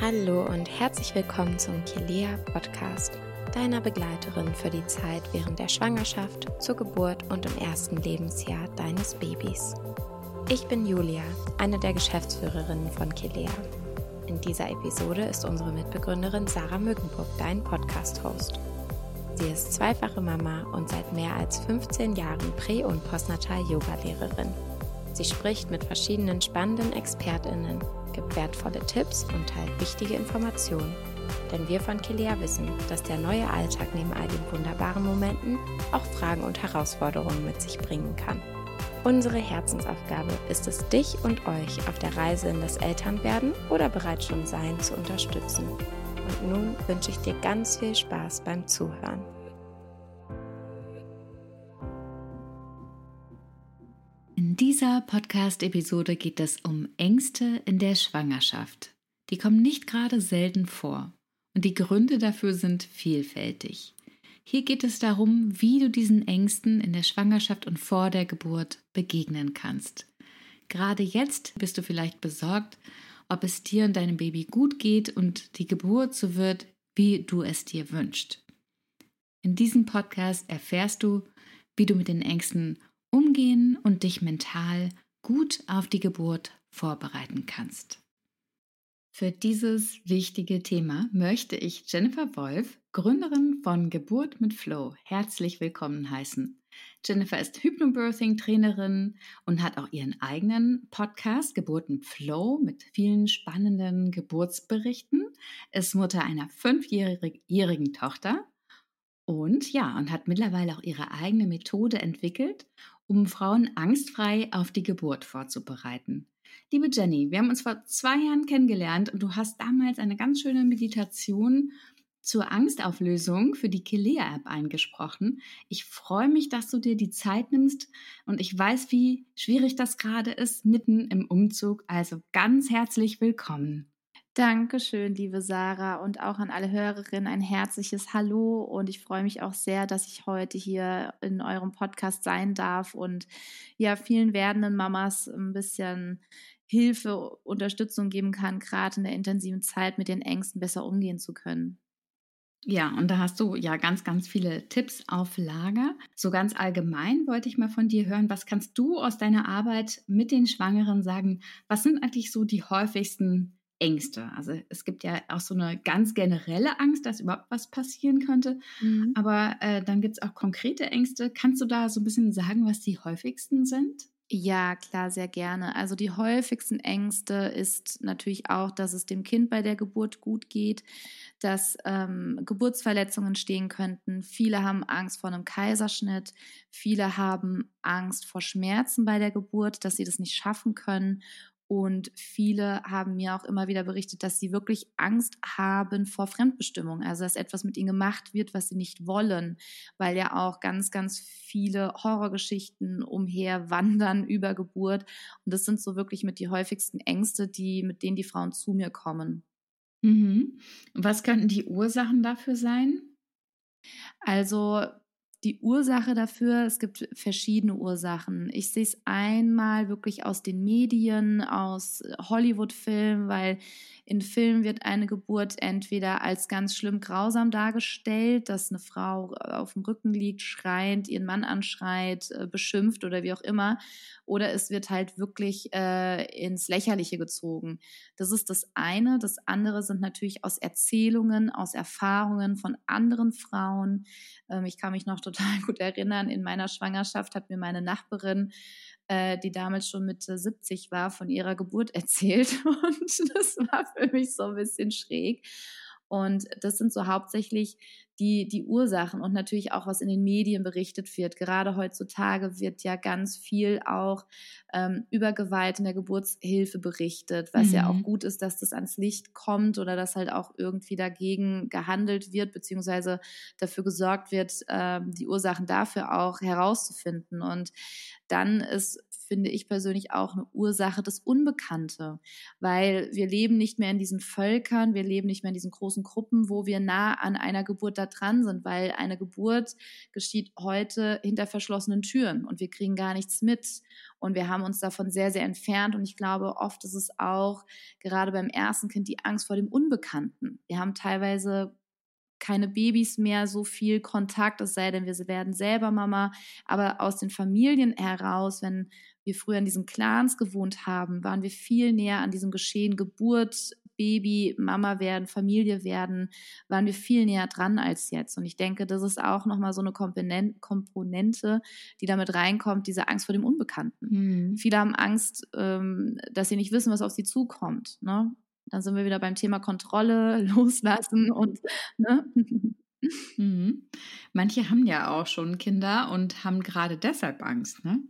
Hallo und herzlich willkommen zum Kilea Podcast, deiner Begleiterin für die Zeit während der Schwangerschaft, zur Geburt und im ersten Lebensjahr deines Babys. Ich bin Julia, eine der Geschäftsführerinnen von Kilea. In dieser Episode ist unsere Mitbegründerin Sarah Mückenburg dein Podcast-Host. Sie ist zweifache Mama und seit mehr als 15 Jahren Prä- und Postnatal-Yoga-Lehrerin. Sie spricht mit verschiedenen spannenden ExpertInnen gibt wertvolle Tipps und teilt wichtige Informationen. Denn wir von Kilea wissen, dass der neue Alltag neben all den wunderbaren Momenten auch Fragen und Herausforderungen mit sich bringen kann. Unsere Herzensaufgabe ist es, dich und euch auf der Reise in das Elternwerden oder bereits schon Sein zu unterstützen. Und nun wünsche ich dir ganz viel Spaß beim Zuhören. Dieser Podcast-Episode geht es um Ängste in der Schwangerschaft. Die kommen nicht gerade selten vor und die Gründe dafür sind vielfältig. Hier geht es darum, wie du diesen Ängsten in der Schwangerschaft und vor der Geburt begegnen kannst. Gerade jetzt bist du vielleicht besorgt, ob es dir und deinem Baby gut geht und die Geburt so wird, wie du es dir wünschst. In diesem Podcast erfährst du, wie du mit den Ängsten umgehen und dich mental gut auf die Geburt vorbereiten kannst. Für dieses wichtige Thema möchte ich Jennifer Wolf, Gründerin von Geburt mit Flow, herzlich willkommen heißen. Jennifer ist Hypnobirthing-Trainerin und hat auch ihren eigenen Podcast Geburt mit Flow mit vielen spannenden Geburtsberichten, ist Mutter einer fünfjährigen Tochter und ja, und hat mittlerweile auch ihre eigene Methode entwickelt, um Frauen angstfrei auf die Geburt vorzubereiten. Liebe Jenny, wir haben uns vor zwei Jahren kennengelernt und du hast damals eine ganz schöne Meditation zur Angstauflösung für die Kilea-App eingesprochen. Ich freue mich, dass du dir die Zeit nimmst und ich weiß, wie schwierig das gerade ist, mitten im Umzug. Also ganz herzlich willkommen. Dankeschön, liebe Sarah, und auch an alle Hörerinnen ein herzliches Hallo. Und ich freue mich auch sehr, dass ich heute hier in eurem Podcast sein darf und ja, vielen werdenden Mamas ein bisschen Hilfe, Unterstützung geben kann, gerade in der intensiven Zeit mit den Ängsten besser umgehen zu können. Ja, und da hast du ja ganz, ganz viele Tipps auf Lager. So ganz allgemein wollte ich mal von dir hören, was kannst du aus deiner Arbeit mit den Schwangeren sagen? Was sind eigentlich so die häufigsten Ängste. Also es gibt ja auch so eine ganz generelle Angst, dass überhaupt was passieren könnte. Mhm. Aber äh, dann gibt es auch konkrete Ängste. Kannst du da so ein bisschen sagen, was die häufigsten sind? Ja, klar, sehr gerne. Also die häufigsten Ängste ist natürlich auch, dass es dem Kind bei der Geburt gut geht, dass ähm, Geburtsverletzungen stehen könnten. Viele haben Angst vor einem Kaiserschnitt, viele haben Angst vor Schmerzen bei der Geburt, dass sie das nicht schaffen können und viele haben mir auch immer wieder berichtet, dass sie wirklich Angst haben vor Fremdbestimmung. Also, dass etwas mit ihnen gemacht wird, was sie nicht wollen, weil ja auch ganz, ganz viele Horrorgeschichten umherwandern über Geburt. Und das sind so wirklich mit die häufigsten Ängste, die, mit denen die Frauen zu mir kommen. Mhm. Was könnten die Ursachen dafür sein? Also die Ursache dafür, es gibt verschiedene Ursachen. Ich sehe es einmal wirklich aus den Medien, aus Hollywood-Filmen, weil in Filmen wird eine Geburt entweder als ganz schlimm grausam dargestellt, dass eine Frau auf dem Rücken liegt, schreiend, ihren Mann anschreit, äh, beschimpft oder wie auch immer, oder es wird halt wirklich äh, ins Lächerliche gezogen. Das ist das eine. Das andere sind natürlich aus Erzählungen, aus Erfahrungen von anderen Frauen. Ähm, ich kann mich noch total gut erinnern, in meiner Schwangerschaft hat mir meine Nachbarin äh, die damals schon Mitte 70 war, von ihrer Geburt erzählt. Und das war für mich so ein bisschen schräg. Und das sind so hauptsächlich die, die Ursachen und natürlich auch, was in den Medien berichtet wird. Gerade heutzutage wird ja ganz viel auch ähm, über Gewalt in der Geburtshilfe berichtet, was mhm. ja auch mhm. gut ist, dass das ans Licht kommt oder dass halt auch irgendwie dagegen gehandelt wird, beziehungsweise dafür gesorgt wird, ähm, die Ursachen dafür auch herauszufinden. Und dann ist finde ich persönlich auch eine Ursache das Unbekannte, weil wir leben nicht mehr in diesen Völkern, wir leben nicht mehr in diesen großen Gruppen, wo wir nah an einer Geburt da dran sind, weil eine Geburt geschieht heute hinter verschlossenen Türen und wir kriegen gar nichts mit. Und wir haben uns davon sehr, sehr entfernt. Und ich glaube, oft ist es auch gerade beim ersten Kind die Angst vor dem Unbekannten. Wir haben teilweise keine Babys mehr so viel Kontakt, es sei denn, wir werden selber Mama. Aber aus den Familien heraus, wenn wir früher in diesen Clans gewohnt haben, waren wir viel näher an diesem Geschehen Geburt, Baby, Mama werden, Familie werden, waren wir viel näher dran als jetzt. Und ich denke, das ist auch nochmal so eine Komponente, die damit reinkommt, diese Angst vor dem Unbekannten. Mhm. Viele haben Angst, ähm, dass sie nicht wissen, was auf sie zukommt. Ne? Dann sind wir wieder beim Thema Kontrolle, loslassen und ne? Mhm. Manche haben ja auch schon Kinder und haben gerade deshalb Angst, ne?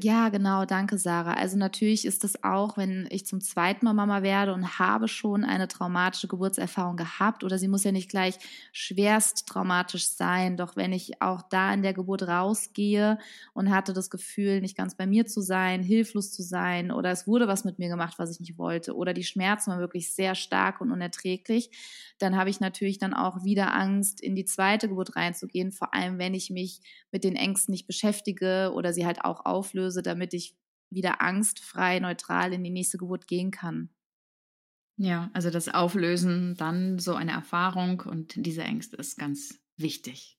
Ja, genau, danke Sarah. Also natürlich ist es auch, wenn ich zum zweiten Mal Mama werde und habe schon eine traumatische Geburtserfahrung gehabt oder sie muss ja nicht gleich schwerst traumatisch sein, doch wenn ich auch da in der Geburt rausgehe und hatte das Gefühl, nicht ganz bei mir zu sein, hilflos zu sein oder es wurde was mit mir gemacht, was ich nicht wollte oder die Schmerzen waren wirklich sehr stark und unerträglich, dann habe ich natürlich dann auch wieder Angst, in die zweite Geburt reinzugehen, vor allem wenn ich mich mit den Ängsten nicht beschäftige oder sie halt auch auflöse, damit ich wieder angstfrei, neutral in die nächste Geburt gehen kann. Ja, also das Auflösen, dann so eine Erfahrung und diese Ängste ist ganz wichtig.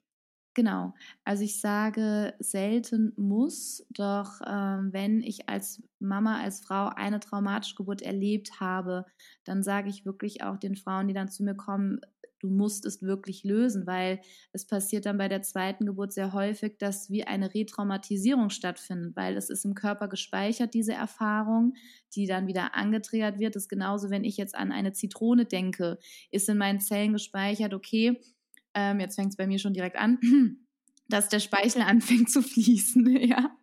Genau, also ich sage selten muss, doch ähm, wenn ich als Mama, als Frau eine traumatische Geburt erlebt habe, dann sage ich wirklich auch den Frauen, die dann zu mir kommen, du musst es wirklich lösen, weil es passiert dann bei der zweiten Geburt sehr häufig, dass wie eine Retraumatisierung stattfindet, weil es ist im Körper gespeichert, diese Erfahrung, die dann wieder angetriggert wird. Das ist genauso, wenn ich jetzt an eine Zitrone denke, ist in meinen Zellen gespeichert, okay, ähm, jetzt fängt es bei mir schon direkt an, dass der Speichel anfängt zu fließen, ja.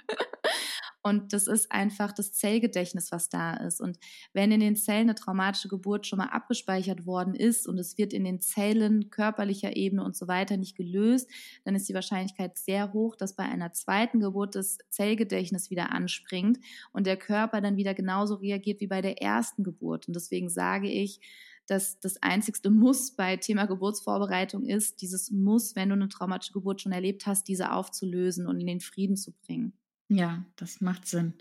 Und das ist einfach das Zellgedächtnis, was da ist. Und wenn in den Zellen eine traumatische Geburt schon mal abgespeichert worden ist und es wird in den Zellen körperlicher Ebene und so weiter nicht gelöst, dann ist die Wahrscheinlichkeit sehr hoch, dass bei einer zweiten Geburt das Zellgedächtnis wieder anspringt und der Körper dann wieder genauso reagiert wie bei der ersten Geburt. Und deswegen sage ich, dass das einzigste Muss bei Thema Geburtsvorbereitung ist, dieses Muss, wenn du eine traumatische Geburt schon erlebt hast, diese aufzulösen und in den Frieden zu bringen. Ja, das macht Sinn.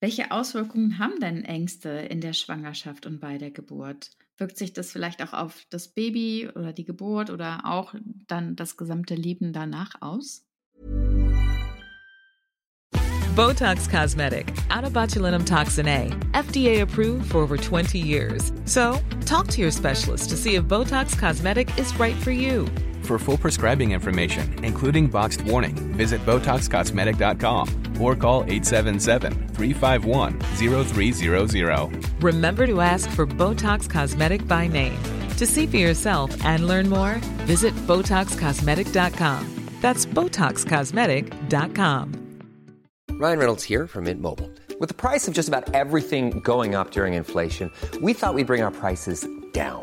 Welche Auswirkungen haben denn Ängste in der Schwangerschaft und bei der Geburt? Wirkt sich das vielleicht auch auf das Baby oder die Geburt oder auch dann das gesamte Leben danach aus? Botox Cosmetic, out of botulinum toxin A, FDA approved for over 20 years. So, talk to your specialist to see if Botox Cosmetic is right for you. For full prescribing information, including boxed warning, visit BotoxCosmetic.com or call 877-351-0300. Remember to ask for Botox Cosmetic by name. To see for yourself and learn more, visit BotoxCosmetic.com. That's BotoxCosmetic.com. Ryan Reynolds here from Mint Mobile. With the price of just about everything going up during inflation, we thought we'd bring our prices down.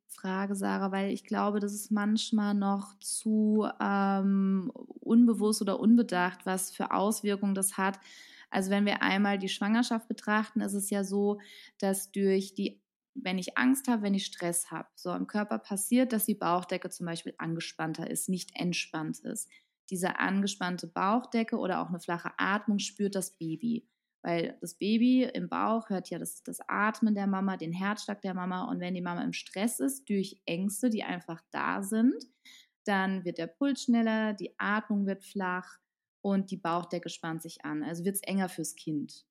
Frage, Sarah, weil ich glaube, das ist manchmal noch zu ähm, unbewusst oder unbedacht, was für Auswirkungen das hat. Also wenn wir einmal die Schwangerschaft betrachten, ist es ja so, dass durch die, wenn ich Angst habe, wenn ich Stress habe, so im Körper passiert, dass die Bauchdecke zum Beispiel angespannter ist, nicht entspannt ist. Diese angespannte Bauchdecke oder auch eine flache Atmung spürt das Baby. Weil das Baby im Bauch hört ja das, das Atmen der Mama, den Herzschlag der Mama. Und wenn die Mama im Stress ist, durch Ängste, die einfach da sind, dann wird der Puls schneller, die Atmung wird flach und die Bauchdecke spannt sich an. Also wird es enger fürs Kind.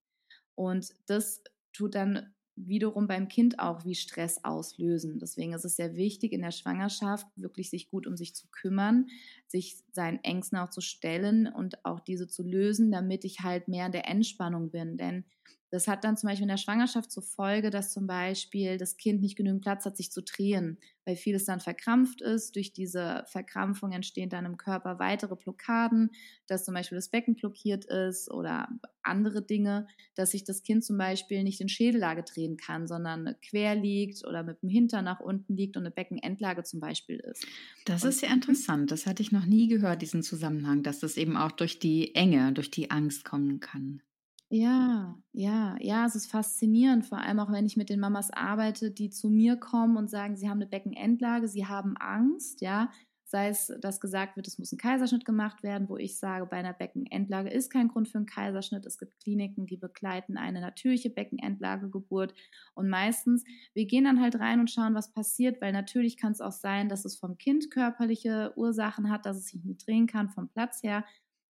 Und das tut dann wiederum beim Kind auch wie Stress auslösen. Deswegen ist es sehr wichtig, in der Schwangerschaft wirklich sich gut um sich zu kümmern, sich seinen Ängsten auch zu stellen und auch diese zu lösen, damit ich halt mehr in der Entspannung bin. Denn Das hat dann zum Beispiel in der Schwangerschaft zur Folge, dass zum Beispiel das Kind nicht genügend Platz hat, sich zu drehen, weil vieles dann verkrampft ist. Durch diese Verkrampfung entstehen dann im Körper weitere Blockaden, dass zum Beispiel das Becken blockiert ist oder andere Dinge, dass sich das Kind zum Beispiel nicht in Schädellage drehen kann, sondern quer liegt oder mit dem Hintern nach unten liegt und eine Beckenendlage zum Beispiel ist. Das und ist ja interessant. Das hatte ich noch nie gehört, diesen Zusammenhang, dass das eben auch durch die Enge, durch die Angst kommen kann. Ja, ja, ja, es ist faszinierend, vor allem auch wenn ich mit den Mamas arbeite, die zu mir kommen und sagen, sie haben eine Beckenendlage, sie haben Angst, ja, sei es, dass gesagt wird, es muss ein Kaiserschnitt gemacht werden, wo ich sage, bei einer Beckenendlage ist kein Grund für einen Kaiserschnitt. Es gibt Kliniken, die begleiten eine natürliche Beckenendlagegeburt. Und meistens, wir gehen dann halt rein und schauen, was passiert, weil natürlich kann es auch sein, dass es vom Kind körperliche Ursachen hat, dass es sich nicht drehen kann vom Platz her,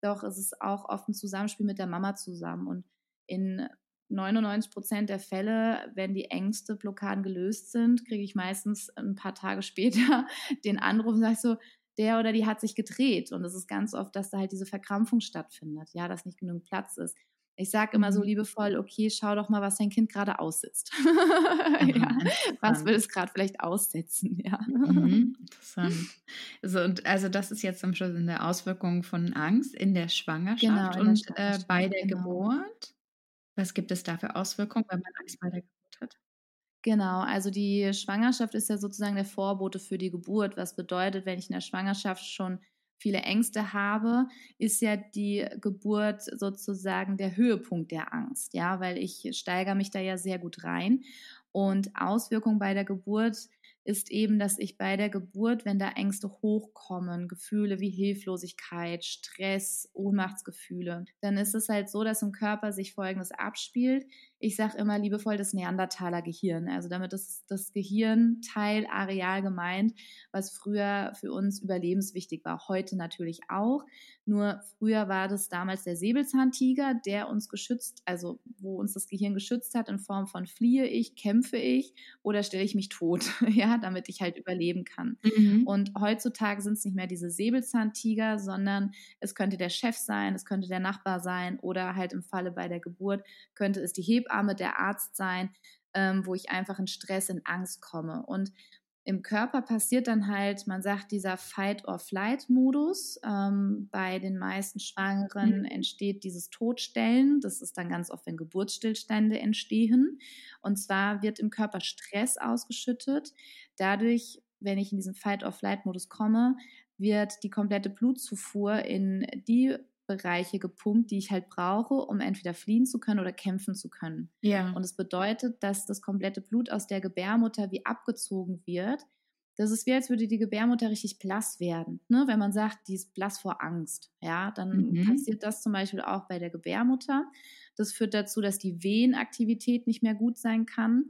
doch es ist auch oft ein Zusammenspiel mit der Mama zusammen. Und in 99 Prozent der Fälle, wenn die Ängste, Blockaden gelöst sind, kriege ich meistens ein paar Tage später den Anruf und sage so, der oder die hat sich gedreht. Und es ist ganz oft, dass da halt diese Verkrampfung stattfindet, ja, dass nicht genug Platz ist. Ich sage immer so mhm. liebevoll, okay, schau doch mal, was dein Kind gerade aussitzt. ja, was will es gerade vielleicht aussetzen, ja. Mhm, interessant. Also, und, also das ist jetzt am Schluss eine Auswirkung von Angst in der Schwangerschaft genau, in und der Schwangerschaft, äh, bei der genau. Geburt. Was gibt es da für Auswirkungen, wenn man Angst bei der Geburt hat? Genau, also die Schwangerschaft ist ja sozusagen der Vorbote für die Geburt, was bedeutet, wenn ich in der Schwangerschaft schon viele Ängste habe, ist ja die Geburt sozusagen der Höhepunkt der Angst, ja, weil ich steigere mich da ja sehr gut rein. Und Auswirkungen bei der Geburt ist eben, dass ich bei der Geburt, wenn da Ängste hochkommen, Gefühle wie Hilflosigkeit, Stress, Ohnmachtsgefühle, dann ist es halt so, dass im Körper sich Folgendes abspielt. Ich sage immer liebevoll das Neandertaler Gehirn. Also damit ist das Gehirnteil Areal gemeint, was früher für uns überlebenswichtig war. Heute natürlich auch. Nur früher war das damals der Säbelzahntiger, der uns geschützt, also wo uns das Gehirn geschützt hat in Form von fliehe ich, kämpfe ich oder stelle ich mich tot, ja, damit ich halt überleben kann. Mhm. Und heutzutage sind es nicht mehr diese Säbelzahntiger, sondern es könnte der Chef sein, es könnte der Nachbar sein oder halt im Falle bei der Geburt könnte es die Hebamme, der Arzt sein, ähm, wo ich einfach in Stress, in Angst komme. Und im Körper passiert dann halt, man sagt, dieser Fight-or-Flight-Modus. Ähm, bei den meisten Schwangeren mhm. entsteht dieses Todstellen. Das ist dann ganz oft, wenn Geburtsstillstände entstehen. Und zwar wird im Körper Stress ausgeschüttet. Dadurch, wenn ich in diesen Fight-or-Flight-Modus komme, wird die komplette Blutzufuhr in die Bereiche gepumpt, die ich halt brauche, um entweder fliehen zu können oder kämpfen zu können. Ja. Und es das bedeutet, dass das komplette Blut aus der Gebärmutter wie abgezogen wird. Das ist wie, als würde die Gebärmutter richtig blass werden. Ne? Wenn man sagt, die ist blass vor Angst, ja, dann mhm. passiert das zum Beispiel auch bei der Gebärmutter. Das führt dazu, dass die Venenaktivität nicht mehr gut sein kann.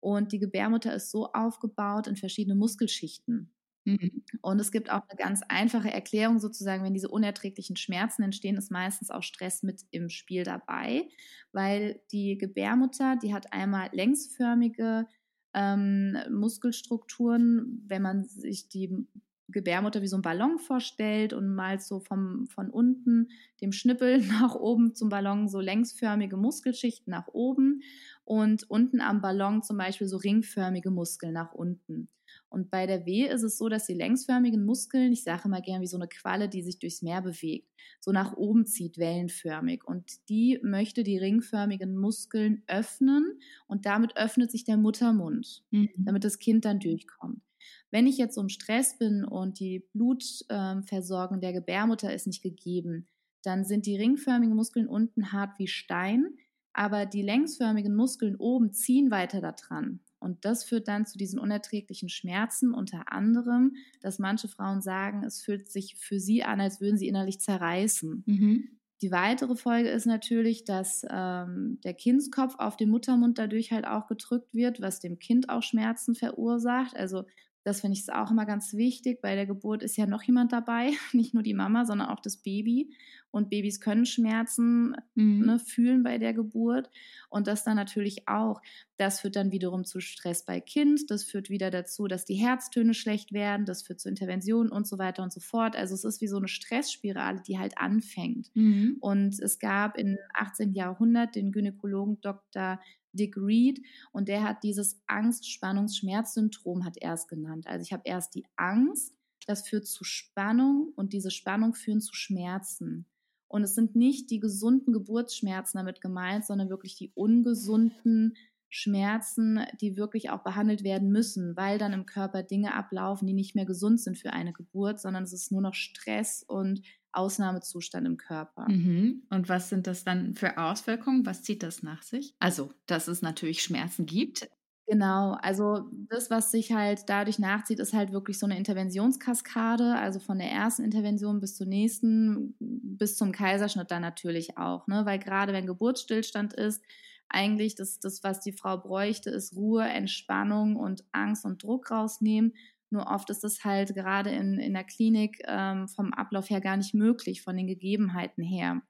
Und die Gebärmutter ist so aufgebaut in verschiedene Muskelschichten. Mhm. Und es gibt auch eine ganz einfache Erklärung sozusagen, wenn diese unerträglichen Schmerzen entstehen, ist meistens auch Stress mit im Spiel dabei, weil die Gebärmutter, die hat einmal längsförmige ähm, Muskelstrukturen, wenn man sich die Gebärmutter wie so ein Ballon vorstellt und mal so vom, von unten dem Schnippel nach oben zum Ballon so längsförmige Muskelschichten nach oben und unten am Ballon zum Beispiel so ringförmige Muskeln nach unten. Und bei der Wehe ist es so, dass die längsförmigen Muskeln, ich sage immer gern wie so eine Qualle, die sich durchs Meer bewegt, so nach oben zieht, wellenförmig. Und die möchte die ringförmigen Muskeln öffnen und damit öffnet sich der Muttermund, mhm. damit das Kind dann durchkommt. Wenn ich jetzt um Stress bin und die Blutversorgung der Gebärmutter ist nicht gegeben, dann sind die ringförmigen Muskeln unten hart wie Stein, aber die längsförmigen Muskeln oben ziehen weiter daran. Und das führt dann zu diesen unerträglichen Schmerzen, unter anderem, dass manche Frauen sagen, es fühlt sich für sie an, als würden sie innerlich zerreißen. Mhm. Die weitere Folge ist natürlich, dass ähm, der Kindskopf auf dem Muttermund dadurch halt auch gedrückt wird, was dem Kind auch Schmerzen verursacht. Also Das finde ich auch immer ganz wichtig. Bei der Geburt ist ja noch jemand dabei, nicht nur die Mama, sondern auch das Baby. Und Babys können Schmerzen mhm. ne, fühlen bei der Geburt. Und das dann natürlich auch. Das führt dann wiederum zu Stress bei Kind. Das führt wieder dazu, dass die Herztöne schlecht werden. Das führt zu Interventionen und so weiter und so fort. Also es ist wie so eine Stressspirale, die halt anfängt. Mhm. Und es gab im 18. Jahrhundert den Gynäkologen Dr. Dick Reed und der hat dieses Angst-Spannungs-Schmerz-Syndrom hat erst genannt. Also ich habe erst die Angst, das führt zu Spannung und diese Spannung führen zu Schmerzen. Und es sind nicht die gesunden Geburtsschmerzen damit gemeint, sondern wirklich die ungesunden Schmerzen, die wirklich auch behandelt werden müssen, weil dann im Körper Dinge ablaufen, die nicht mehr gesund sind für eine Geburt, sondern es ist nur noch Stress und Ausnahmezustand im Körper. Mhm. Und was sind das dann für Auswirkungen? Was zieht das nach sich? Also, dass es natürlich Schmerzen gibt. Genau, also das, was sich halt dadurch nachzieht, ist halt wirklich so eine Interventionskaskade, also von der ersten Intervention bis zur nächsten, bis zum Kaiserschnitt dann natürlich auch, ne? weil gerade wenn Geburtsstillstand ist, eigentlich das, das, was die Frau bräuchte, ist Ruhe, Entspannung und Angst und Druck rausnehmen. Nur oft ist das halt gerade in, in der Klinik ähm, vom Ablauf her gar nicht möglich, von den Gegebenheiten her.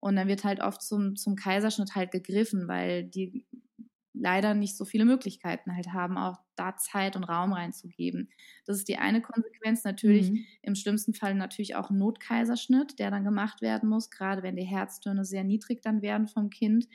Und dann wird halt oft zum, zum Kaiserschnitt halt gegriffen, weil die leider nicht so viele Möglichkeiten halt haben, auch da Zeit und Raum reinzugeben. Das ist die eine Konsequenz. Natürlich mhm. im schlimmsten Fall natürlich auch ein Notkaiserschnitt, der dann gemacht werden muss, gerade wenn die Herztöne sehr niedrig dann werden vom Kind.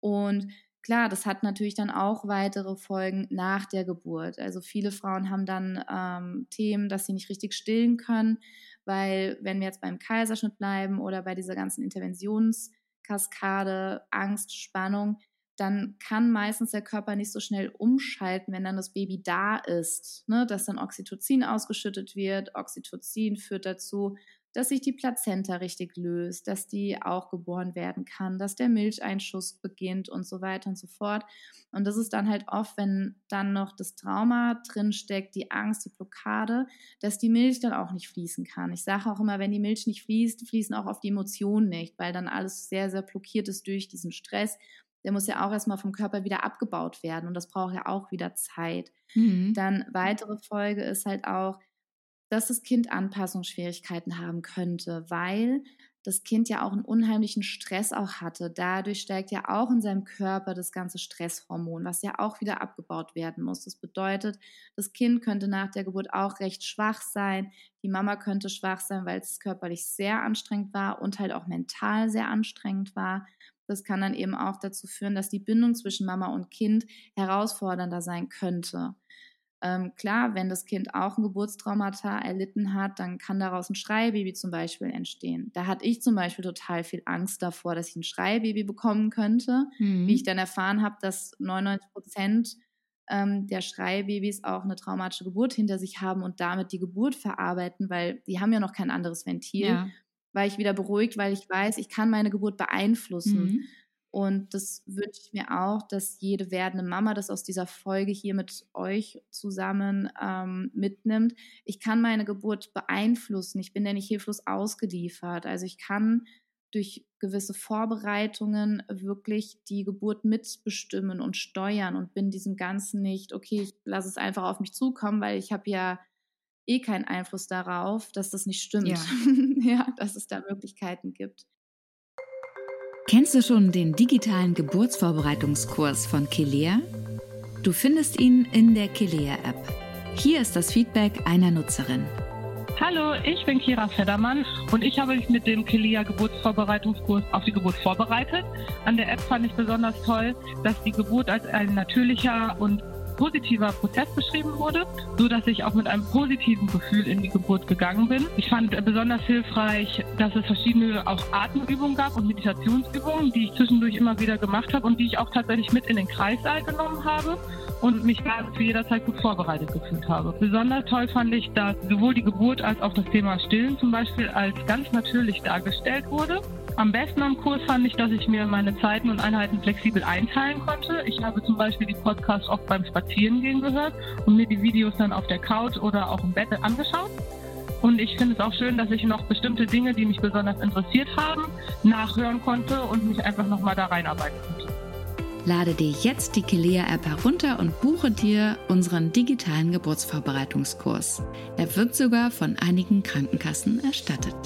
Und klar, das hat natürlich dann auch weitere Folgen nach der Geburt. Also viele Frauen haben dann ähm, Themen, dass sie nicht richtig stillen können, weil wenn wir jetzt beim Kaiserschnitt bleiben oder bei dieser ganzen Interventionskaskade, Angst, Spannung, dann kann meistens der Körper nicht so schnell umschalten, wenn dann das Baby da ist, ne? dass dann Oxytocin ausgeschüttet wird. Oxytocin führt dazu, dass sich die Plazenta richtig löst, dass die auch geboren werden kann, dass der Milcheinschuss beginnt und so weiter und so fort. Und das ist dann halt oft, wenn dann noch das Trauma drinsteckt, die Angst, die Blockade, dass die Milch dann auch nicht fließen kann. Ich sage auch immer, wenn die Milch nicht fließt, fließen auch oft die Emotionen nicht, weil dann alles sehr, sehr blockiert ist durch diesen Stress. Der muss ja auch erstmal vom Körper wieder abgebaut werden und das braucht ja auch wieder Zeit. Mhm. Dann weitere Folge ist halt auch, dass das Kind Anpassungsschwierigkeiten haben könnte, weil das Kind ja auch einen unheimlichen Stress auch hatte. Dadurch steigt ja auch in seinem Körper das ganze Stresshormon, was ja auch wieder abgebaut werden muss. Das bedeutet, das Kind könnte nach der Geburt auch recht schwach sein. Die Mama könnte schwach sein, weil es körperlich sehr anstrengend war und halt auch mental sehr anstrengend war. Das kann dann eben auch dazu führen, dass die Bindung zwischen Mama und Kind herausfordernder sein könnte. Ähm, klar, wenn das Kind auch ein Geburtstraumata erlitten hat, dann kann daraus ein Schreibaby zum Beispiel entstehen. Da hatte ich zum Beispiel total viel Angst davor, dass ich ein Schreibaby bekommen könnte. Mhm. Wie ich dann erfahren habe, dass 99 Prozent ähm, der Schreibabys auch eine traumatische Geburt hinter sich haben und damit die Geburt verarbeiten, weil die haben ja noch kein anderes Ventil. Ja. War ich wieder beruhigt, weil ich weiß, ich kann meine Geburt beeinflussen. Mhm. Und das wünsche ich mir auch, dass jede werdende Mama das aus dieser Folge hier mit euch zusammen ähm, mitnimmt. Ich kann meine Geburt beeinflussen. Ich bin ja nicht hilflos ausgeliefert. Also ich kann durch gewisse Vorbereitungen wirklich die Geburt mitbestimmen und steuern und bin diesem Ganzen nicht, okay, ich lasse es einfach auf mich zukommen, weil ich habe ja eh keinen Einfluss darauf, dass das nicht stimmt. Ja. ja, dass es da Möglichkeiten gibt. Kennst du schon den digitalen Geburtsvorbereitungskurs von Kelea? Du findest ihn in der Kelea-App. Hier ist das Feedback einer Nutzerin. Hallo, ich bin Kira Feddermann und ich habe mich mit dem Kelea Geburtsvorbereitungskurs auf die Geburt vorbereitet. An der App fand ich besonders toll, dass die Geburt als ein natürlicher und positiver Prozess beschrieben wurde, so dass ich auch mit einem positiven Gefühl in die Geburt gegangen bin. Ich fand besonders hilfreich, dass es verschiedene auch Atemübungen gab und Meditationsübungen, die ich zwischendurch immer wieder gemacht habe und die ich auch tatsächlich mit in den Kreissaal genommen habe und mich da für jederzeit gut vorbereitet gefühlt habe. Besonders toll fand ich, dass sowohl die Geburt als auch das Thema Stillen zum Beispiel als ganz natürlich dargestellt wurde am besten am Kurs fand ich, dass ich mir meine Zeiten und Einheiten flexibel einteilen konnte. Ich habe zum Beispiel die Podcasts oft beim Spazierengehen gehört und mir die Videos dann auf der Couch oder auch im Bett angeschaut. Und ich finde es auch schön, dass ich noch bestimmte Dinge, die mich besonders interessiert haben, nachhören konnte und mich einfach nochmal da reinarbeiten konnte. Lade dir jetzt die Kelea-App herunter und buche dir unseren digitalen Geburtsvorbereitungskurs. Er wird sogar von einigen Krankenkassen erstattet.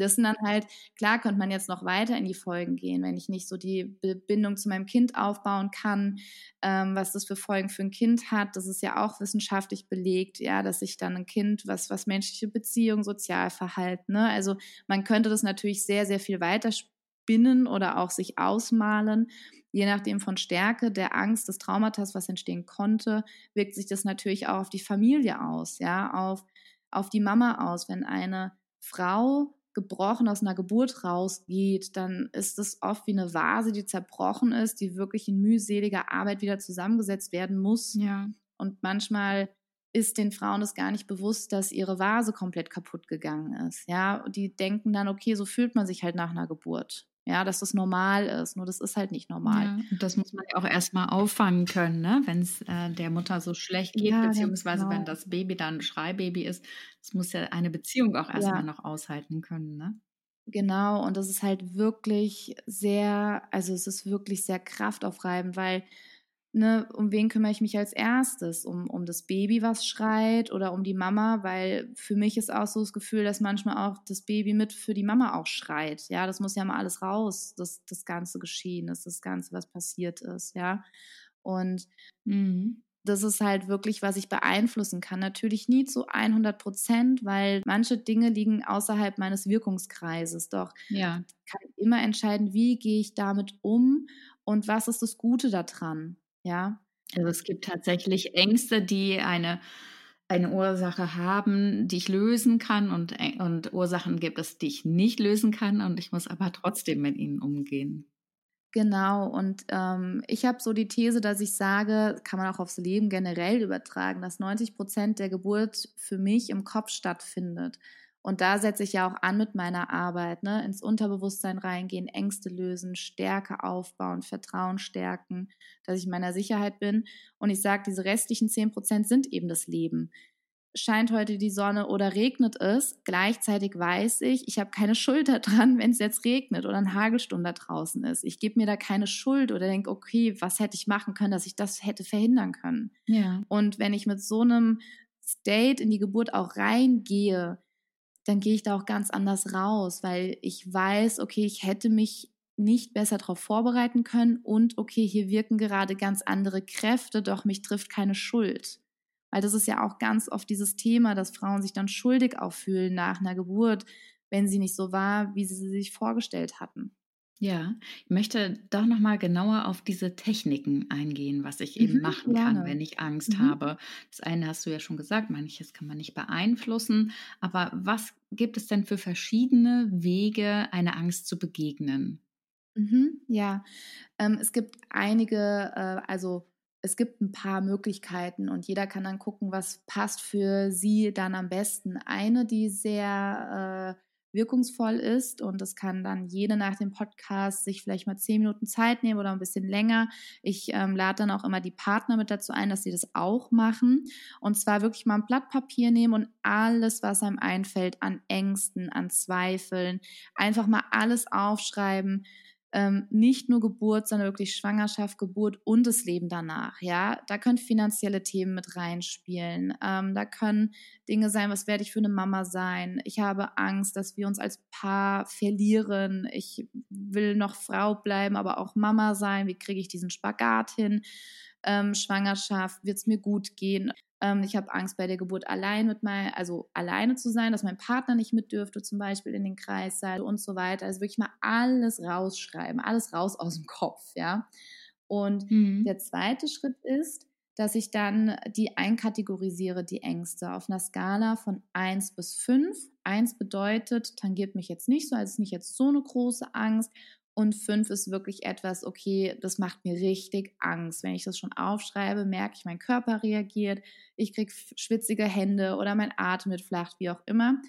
Das sind dann halt, klar könnte man jetzt noch weiter in die Folgen gehen, wenn ich nicht so die Bindung zu meinem Kind aufbauen kann, ähm, was das für Folgen für ein Kind hat. Das ist ja auch wissenschaftlich belegt, ja, dass sich dann ein Kind, was, was menschliche Beziehungen, Sozialverhalten, ne? Also man könnte das natürlich sehr, sehr viel weiter spinnen oder auch sich ausmalen. Je nachdem von Stärke, der Angst, des Traumatas, was entstehen konnte, wirkt sich das natürlich auch auf die Familie aus, ja, auf, auf die Mama aus. Wenn eine Frau gebrochen aus einer Geburt rausgeht, dann ist es oft wie eine Vase, die zerbrochen ist, die wirklich in mühseliger Arbeit wieder zusammengesetzt werden muss. Ja. Und manchmal ist den Frauen das gar nicht bewusst, dass ihre Vase komplett kaputt gegangen ist. Ja, die denken dann, okay, so fühlt man sich halt nach einer Geburt. Ja, dass das normal ist. Nur das ist halt nicht normal. Ja, und das muss man ja auch erstmal auffangen können, ne? wenn es äh, der Mutter so schlecht geht, ja, beziehungsweise genau. wenn das Baby dann ein Schreibaby ist. Das muss ja eine Beziehung auch erstmal ja. noch aushalten können. Ne? Genau, und das ist halt wirklich sehr, also es ist wirklich sehr kraftaufreibend, weil ne, um wen kümmere ich mich als erstes? Um, um das Baby, was schreit oder um die Mama? Weil für mich ist auch so das Gefühl, dass manchmal auch das Baby mit für die Mama auch schreit. Ja, das muss ja mal alles raus, das, das ganze Geschehen ist, das Ganze, was passiert ist, ja. Und mhm. das ist halt wirklich, was ich beeinflussen kann. Natürlich nie zu 100 Prozent, weil manche Dinge liegen außerhalb meines Wirkungskreises. Doch ja. ich kann immer entscheiden, wie gehe ich damit um und was ist das Gute daran. Ja. Also es gibt tatsächlich Ängste, die eine, eine Ursache haben, die ich lösen kann und, äh, und Ursachen gibt es, die ich nicht lösen kann und ich muss aber trotzdem mit ihnen umgehen. Genau, und ähm, ich habe so die These, dass ich sage, kann man auch aufs Leben generell übertragen, dass 90 Prozent der Geburt für mich im Kopf stattfindet. Und da setze ich ja auch an mit meiner Arbeit, ne? ins Unterbewusstsein reingehen, Ängste lösen, Stärke aufbauen, Vertrauen stärken, dass ich in meiner Sicherheit bin. Und ich sage, diese restlichen 10 Prozent sind eben das Leben. Scheint heute die Sonne oder regnet es, gleichzeitig weiß ich, ich habe keine Schuld daran, wenn es jetzt regnet oder ein Hagelsturm da draußen ist. Ich gebe mir da keine Schuld oder denke, okay, was hätte ich machen können, dass ich das hätte verhindern können. Ja. Und wenn ich mit so einem State in die Geburt auch reingehe, dann gehe ich da auch ganz anders raus, weil ich weiß, okay, ich hätte mich nicht besser darauf vorbereiten können und okay, hier wirken gerade ganz andere Kräfte, doch mich trifft keine Schuld. Weil das ist ja auch ganz oft dieses Thema, dass Frauen sich dann schuldig auffühlen nach einer Geburt, wenn sie nicht so war, wie sie sich vorgestellt hatten. Ja, ich möchte doch noch mal genauer auf diese Techniken eingehen, was ich eben mhm, machen gerne. kann, wenn ich Angst mhm. habe. Das eine hast du ja schon gesagt, manches kann man nicht beeinflussen, aber was gibt es denn für verschiedene Wege, einer Angst zu begegnen? Mhm, ja, ähm, es gibt einige, äh, also es gibt ein paar Möglichkeiten und jeder kann dann gucken, was passt für sie dann am besten. Eine, die sehr äh, wirkungsvoll ist. Und das kann dann jede nach dem Podcast sich vielleicht mal zehn Minuten Zeit nehmen oder ein bisschen länger. Ich ähm, lade dann auch immer die Partner mit dazu ein, dass sie das auch machen. Und zwar wirklich mal ein Blatt Papier nehmen und alles, was einem einfällt an Ängsten, an Zweifeln, einfach mal alles aufschreiben ähm, nicht nur Geburt, sondern wirklich Schwangerschaft, Geburt und das Leben danach. Ja, da können finanzielle Themen mit reinspielen. Ähm, da können Dinge sein, was werde ich für eine Mama sein? Ich habe Angst, dass wir uns als Paar verlieren. Ich will noch Frau bleiben, aber auch Mama sein. Wie kriege ich diesen Spagat hin? Ähm, Schwangerschaft, wird es mir gut gehen? Ähm, ich habe Angst bei der Geburt allein mit mein, also alleine zu sein, dass mein Partner nicht mit dürfte, zum Beispiel in den Kreis sein und so weiter. Also wirklich mal alles rausschreiben, alles raus aus dem Kopf, ja. Und mhm. der zweite Schritt ist, dass ich dann die einkategorisiere, die Ängste, auf einer Skala von 1 bis 5. 1 bedeutet, tangiert mich jetzt nicht so, also ist nicht jetzt so eine große Angst. Und fünf ist wirklich etwas, okay, das macht mir richtig Angst. Wenn ich das schon aufschreibe, merke ich, mein Körper reagiert, ich kriege schwitzige Hände oder mein Atem wird flach, wie auch immer.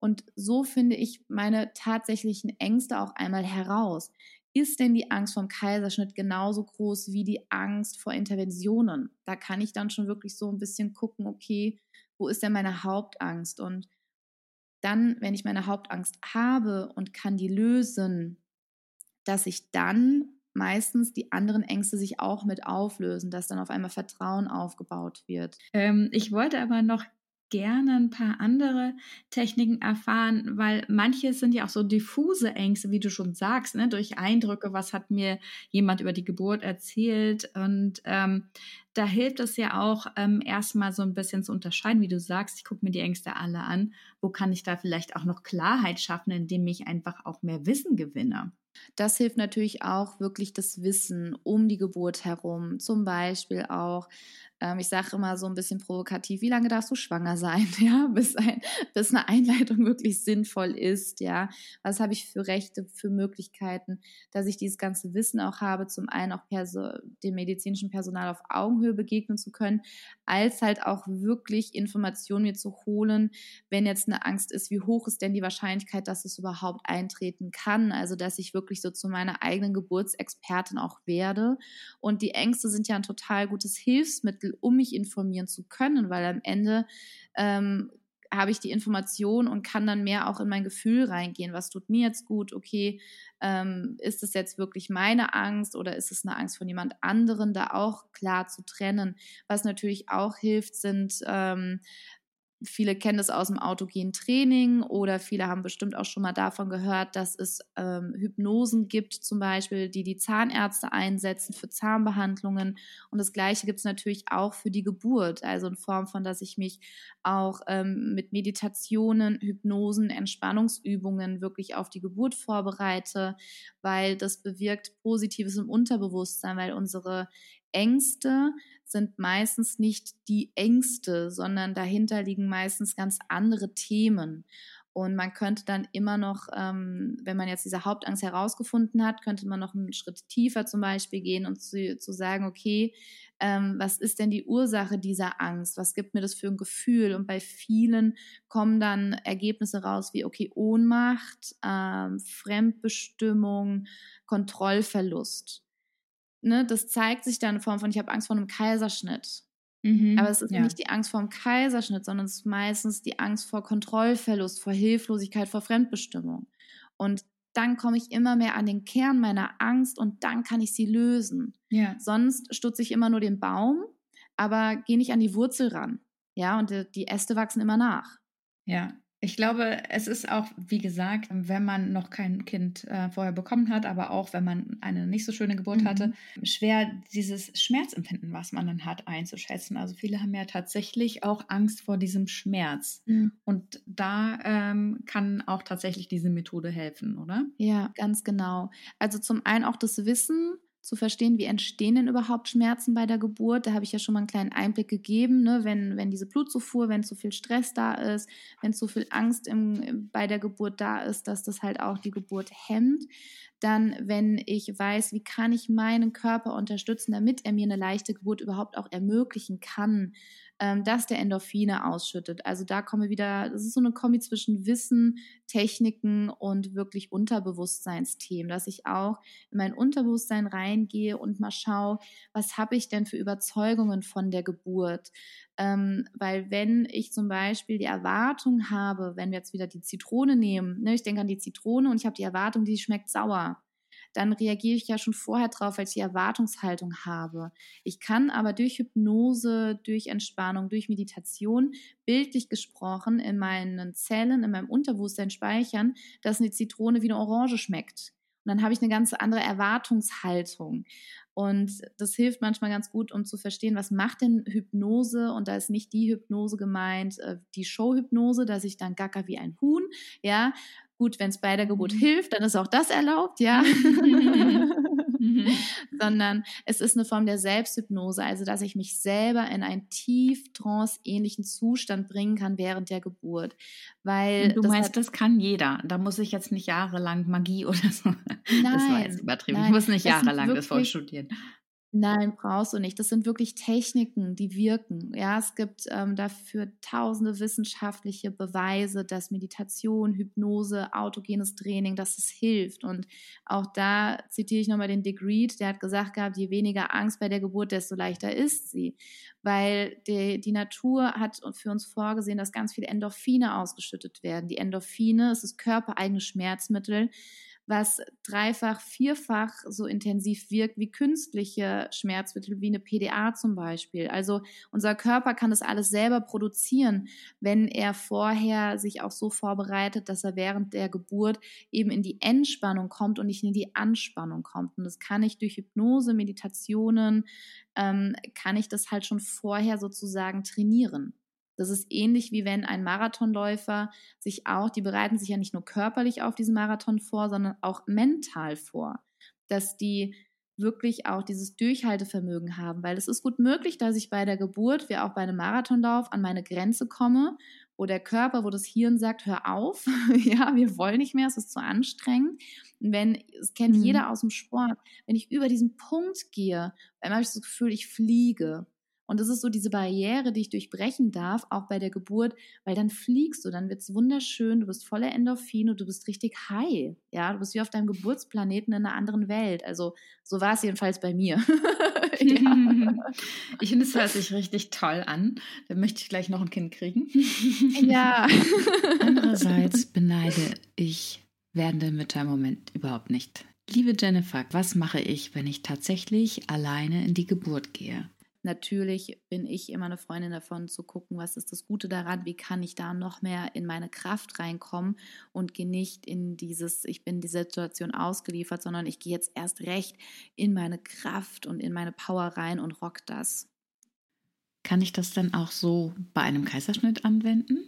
Und so finde ich meine tatsächlichen Ängste auch einmal heraus. Ist denn die Angst vom Kaiserschnitt genauso groß wie die Angst vor Interventionen? Da kann ich dann schon wirklich so ein bisschen gucken, okay, wo ist denn meine Hauptangst? Und dann, wenn ich meine Hauptangst habe und kann die lösen, dass sich dann meistens die anderen Ängste sich auch mit auflösen, dass dann auf einmal Vertrauen aufgebaut wird. Ähm, ich wollte aber noch gerne ein paar andere Techniken erfahren, weil manche sind ja auch so diffuse Ängste, wie du schon sagst, ne? durch Eindrücke, was hat mir jemand über die Geburt erzählt. Und ähm, da hilft es ja auch ähm, erstmal so ein bisschen zu unterscheiden, wie du sagst, ich gucke mir die Ängste alle an. Wo kann ich da vielleicht auch noch Klarheit schaffen, indem ich einfach auch mehr Wissen gewinne? Das hilft natürlich auch wirklich das Wissen um die Geburt herum. Zum Beispiel auch, ähm, ich sage immer so ein bisschen provokativ, wie lange darfst du schwanger sein, ja, bis, ein, bis eine Einleitung wirklich sinnvoll ist, ja. Was habe ich für Rechte, für Möglichkeiten, dass ich dieses ganze Wissen auch habe, zum einen auch Perso dem medizinischen Personal auf Augenhöhe begegnen zu können, als halt auch wirklich Informationen mir zu holen, wenn jetzt eine Angst ist, wie hoch ist denn die Wahrscheinlichkeit, dass es überhaupt eintreten kann, also dass ich wirklich so zu meiner eigenen Geburtsexpertin auch werde. Und die Ängste sind ja ein total gutes Hilfsmittel, um mich informieren zu können, weil am Ende ähm, habe ich die Information und kann dann mehr auch in mein Gefühl reingehen. Was tut mir jetzt gut? Okay, ähm, ist es jetzt wirklich meine Angst oder ist es eine Angst von jemand anderen, da auch klar zu trennen? Was natürlich auch hilft, sind ähm, viele kennen das aus dem autogenen Training oder viele haben bestimmt auch schon mal davon gehört, dass es ähm, Hypnosen gibt, zum Beispiel, die die Zahnärzte einsetzen für Zahnbehandlungen. Und das Gleiche gibt es natürlich auch für die Geburt, also in Form von, dass ich mich auch ähm, mit Meditationen, Hypnosen, Entspannungsübungen wirklich auf die Geburt vorbereite, weil das bewirkt Positives im Unterbewusstsein, weil unsere Ängste sind meistens nicht die Ängste, sondern dahinter liegen meistens ganz andere Themen. Und man könnte dann immer noch, ähm, wenn man jetzt diese Hauptangst herausgefunden hat, könnte man noch einen Schritt tiefer zum Beispiel gehen und zu, zu sagen, okay, ähm, was ist denn die Ursache dieser Angst? Was gibt mir das für ein Gefühl? Und bei vielen kommen dann Ergebnisse raus wie, okay, Ohnmacht, ähm, Fremdbestimmung, Kontrollverlust ne, das zeigt sich dann in Form von, ich habe Angst vor einem Kaiserschnitt. Mhm, Aber es ist ja. nicht die Angst vor einem Kaiserschnitt, sondern es ist meistens die Angst vor Kontrollverlust, vor Hilflosigkeit, vor Fremdbestimmung. Und dann komme ich immer mehr an den Kern meiner Angst und dann kann ich sie lösen. Ja. Sonst stutze ich immer nur den Baum, aber gehe nicht an die Wurzel ran. Ja, und die Äste wachsen immer nach. Ja, ich glaube, es ist auch, wie gesagt, wenn man noch kein Kind äh, vorher bekommen hat, aber auch wenn man eine nicht so schöne Geburt mhm. hatte, schwer dieses Schmerzempfinden, was man dann hat, einzuschätzen. Also viele haben ja tatsächlich auch Angst vor diesem Schmerz. Mhm. Und da ähm, kann auch tatsächlich diese Methode helfen, oder? Ja, ganz genau. Also zum einen auch das Wissen, zu verstehen, wie entstehen denn überhaupt Schmerzen bei der Geburt. Da habe ich ja schon mal einen kleinen Einblick gegeben, ne? wenn, wenn diese Blutzufuhr, wenn zu viel Stress da ist, wenn zu viel Angst im, bei der Geburt da ist, dass das halt auch die Geburt hemmt. Dann, wenn ich weiß, wie kann ich meinen Körper unterstützen, damit er mir eine leichte Geburt überhaupt auch ermöglichen kann, ähm, dass der Endorphine ausschüttet. Also da komme wieder, das ist so eine Kombi zwischen Wissen, Techniken und wirklich Unterbewusstseinsthemen, dass ich auch in mein Unterbewusstsein reingehe und mal schaue, was habe ich denn für Überzeugungen von der Geburt? Ähm, weil wenn ich zum Beispiel die Erwartung habe, wenn wir jetzt wieder die Zitrone nehmen, ne, ich denke an die Zitrone und ich habe die Erwartung, die schmeckt sauer dann reagiere ich ja schon vorher drauf, weil ich die Erwartungshaltung habe. Ich kann aber durch Hypnose, durch Entspannung, durch Meditation bildlich gesprochen in meinen Zellen, in meinem Unterbewusstsein speichern, dass eine Zitrone wie eine Orange schmeckt. Und dann habe ich eine ganz andere Erwartungshaltung. Und das hilft manchmal ganz gut, um zu verstehen, was macht denn Hypnose? Und da ist nicht die Hypnose gemeint, äh, die Showhypnose, dass ich dann gacker wie ein Huhn, ja, Gut, wenn es bei der Geburt mhm. hilft, dann ist auch das erlaubt, ja. Mhm. Sondern es ist eine Form der Selbsthypnose, also dass ich mich selber in einen tief trance-ähnlichen Zustand bringen kann während der Geburt. Weil du das meinst, hat, das kann jeder. Da muss ich jetzt nicht jahrelang Magie oder so. Nein, das war jetzt übertrieben. Nein, ich muss nicht jahrelang das voll studieren. Nein, brauchst du nicht. Das sind wirklich Techniken, die wirken. Ja, es gibt ähm, dafür tausende wissenschaftliche Beweise, dass Meditation, Hypnose, autogenes Training, dass es hilft. Und auch da zitiere ich nochmal den Dick der hat gesagt gehabt, je weniger Angst bei der Geburt, desto leichter ist sie. Weil die, die Natur hat für uns vorgesehen, dass ganz viele Endorphine ausgeschüttet werden. Die Endorphine ist das körpereigene Schmerzmittel was dreifach, vierfach so intensiv wirkt wie künstliche Schmerzmittel, wie eine PDA zum Beispiel. Also unser Körper kann das alles selber produzieren, wenn er vorher sich auch so vorbereitet, dass er während der Geburt eben in die Entspannung kommt und nicht in die Anspannung kommt. Und das kann ich durch Hypnose, Meditationen, ähm, kann ich das halt schon vorher sozusagen trainieren. Das ist ähnlich wie wenn ein Marathonläufer sich auch, die bereiten sich ja nicht nur körperlich auf diesen Marathon vor, sondern auch mental vor, dass die wirklich auch dieses Durchhaltevermögen haben, weil es ist gut möglich, dass ich bei der Geburt, wie auch bei einem Marathonlauf, an meine Grenze komme, wo der Körper, wo das Hirn sagt, hör auf, ja, wir wollen nicht mehr, es ist zu anstrengend. Und wenn, es kennt mhm. jeder aus dem Sport, wenn ich über diesen Punkt gehe, dann habe ich das Gefühl, ich fliege. Und das ist so diese Barriere, die ich durchbrechen darf, auch bei der Geburt, weil dann fliegst du, dann wird es wunderschön, du bist voller Endorphine, du bist richtig high. Ja, du bist wie auf deinem Geburtsplaneten in einer anderen Welt. Also so war es jedenfalls bei mir. Ich finde, es hört sich richtig toll an. Da möchte ich gleich noch ein Kind kriegen. Ja. Andererseits beneide ich werdende Mütter im Moment überhaupt nicht. Liebe Jennifer, was mache ich, wenn ich tatsächlich alleine in die Geburt gehe? Natürlich bin ich immer eine Freundin davon zu gucken, was ist das Gute daran, wie kann ich da noch mehr in meine Kraft reinkommen und gehe nicht in dieses, ich bin die Situation ausgeliefert, sondern ich gehe jetzt erst recht in meine Kraft und in meine Power rein und rock das. Kann ich das dann auch so bei einem Kaiserschnitt anwenden?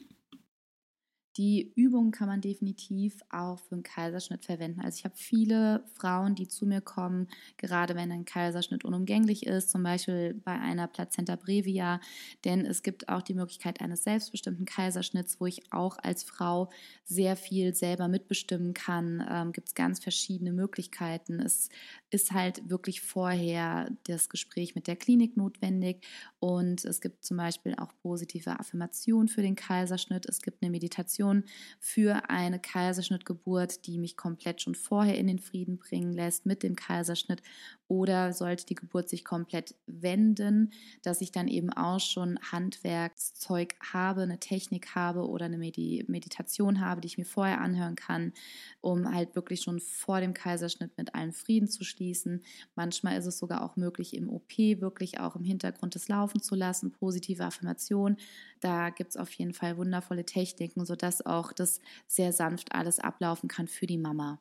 Die Übung kann man definitiv auch für einen Kaiserschnitt verwenden. Also ich habe viele Frauen, die zu mir kommen, gerade wenn ein Kaiserschnitt unumgänglich ist, zum Beispiel bei einer Plazenta brevia, denn es gibt auch die Möglichkeit eines selbstbestimmten Kaiserschnitts, wo ich auch als Frau sehr viel selber mitbestimmen kann. Ähm, gibt es ganz verschiedene Möglichkeiten. Es ist halt wirklich vorher das Gespräch mit der Klinik notwendig und es gibt zum Beispiel auch positive Affirmationen für den Kaiserschnitt. Es gibt eine Meditation für eine Kaiserschnittgeburt, die mich komplett schon vorher in den Frieden bringen lässt mit dem Kaiserschnitt oder sollte die Geburt sich komplett wenden, dass ich dann eben auch schon Handwerkszeug habe, eine Technik habe oder eine Medi Meditation habe, die ich mir vorher anhören kann, um halt wirklich schon vor dem Kaiserschnitt mit allen Frieden zu schließen. Manchmal ist es sogar auch möglich, im OP wirklich auch im Hintergrund das laufen zu lassen, positive Affirmation. Da gibt es auf jeden Fall wundervolle Techniken, sodass auch das sehr sanft alles ablaufen kann für die Mama.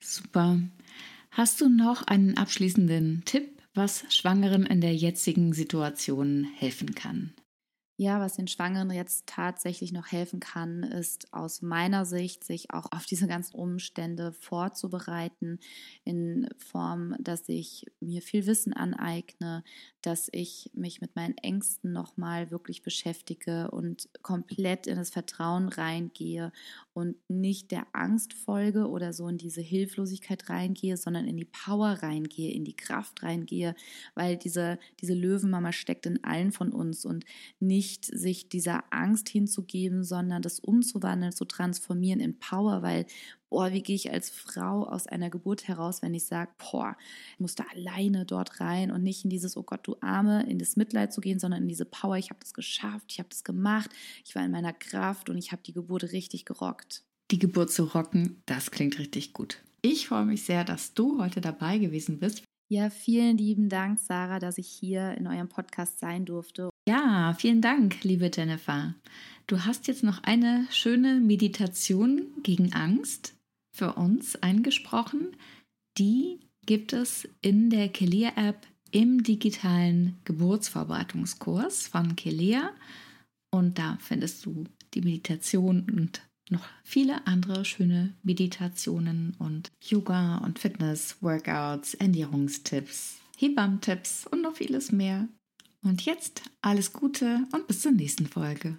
Super. Hast du noch einen abschließenden Tipp, was Schwangeren in der jetzigen Situation helfen kann? Ja, was den Schwangeren jetzt tatsächlich noch helfen kann, ist aus meiner Sicht, sich auch auf diese ganzen Umstände vorzubereiten, in Form, dass ich mir viel Wissen aneigne, dass ich mich mit meinen Ängsten nochmal wirklich beschäftige und komplett in das Vertrauen reingehe und nicht der Angst folge oder so in diese Hilflosigkeit reingehe, sondern in die Power reingehe, in die Kraft reingehe, weil diese, diese Löwenmama steckt in allen von uns und nicht sich dieser Angst hinzugeben, sondern das umzuwandeln, zu transformieren in Power, weil, boah, wie gehe ich als Frau aus einer Geburt heraus, wenn ich sage, boah, ich muss da alleine dort rein und nicht in dieses, oh Gott, du Arme, in das Mitleid zu gehen, sondern in diese Power, ich habe das geschafft, ich habe das gemacht, ich war in meiner Kraft und ich habe die Geburt richtig gerockt. Die Geburt zu rocken, das klingt richtig gut. Ich freue mich sehr, dass du heute dabei gewesen bist. Ja, vielen lieben Dank, Sarah, dass ich hier in eurem Podcast sein durfte. Ja, vielen Dank, liebe Jennifer. Du hast jetzt noch eine schöne Meditation gegen Angst für uns eingesprochen. Die gibt es in der Kelea-App im digitalen Geburtsvorbereitungskurs von Kelea. Und da findest du die Meditation und noch viele andere schöne Meditationen und Yoga und Fitness, Workouts, Ernährungstipps, Hebammtipps und noch vieles mehr. Und jetzt alles Gute und bis zur nächsten Folge.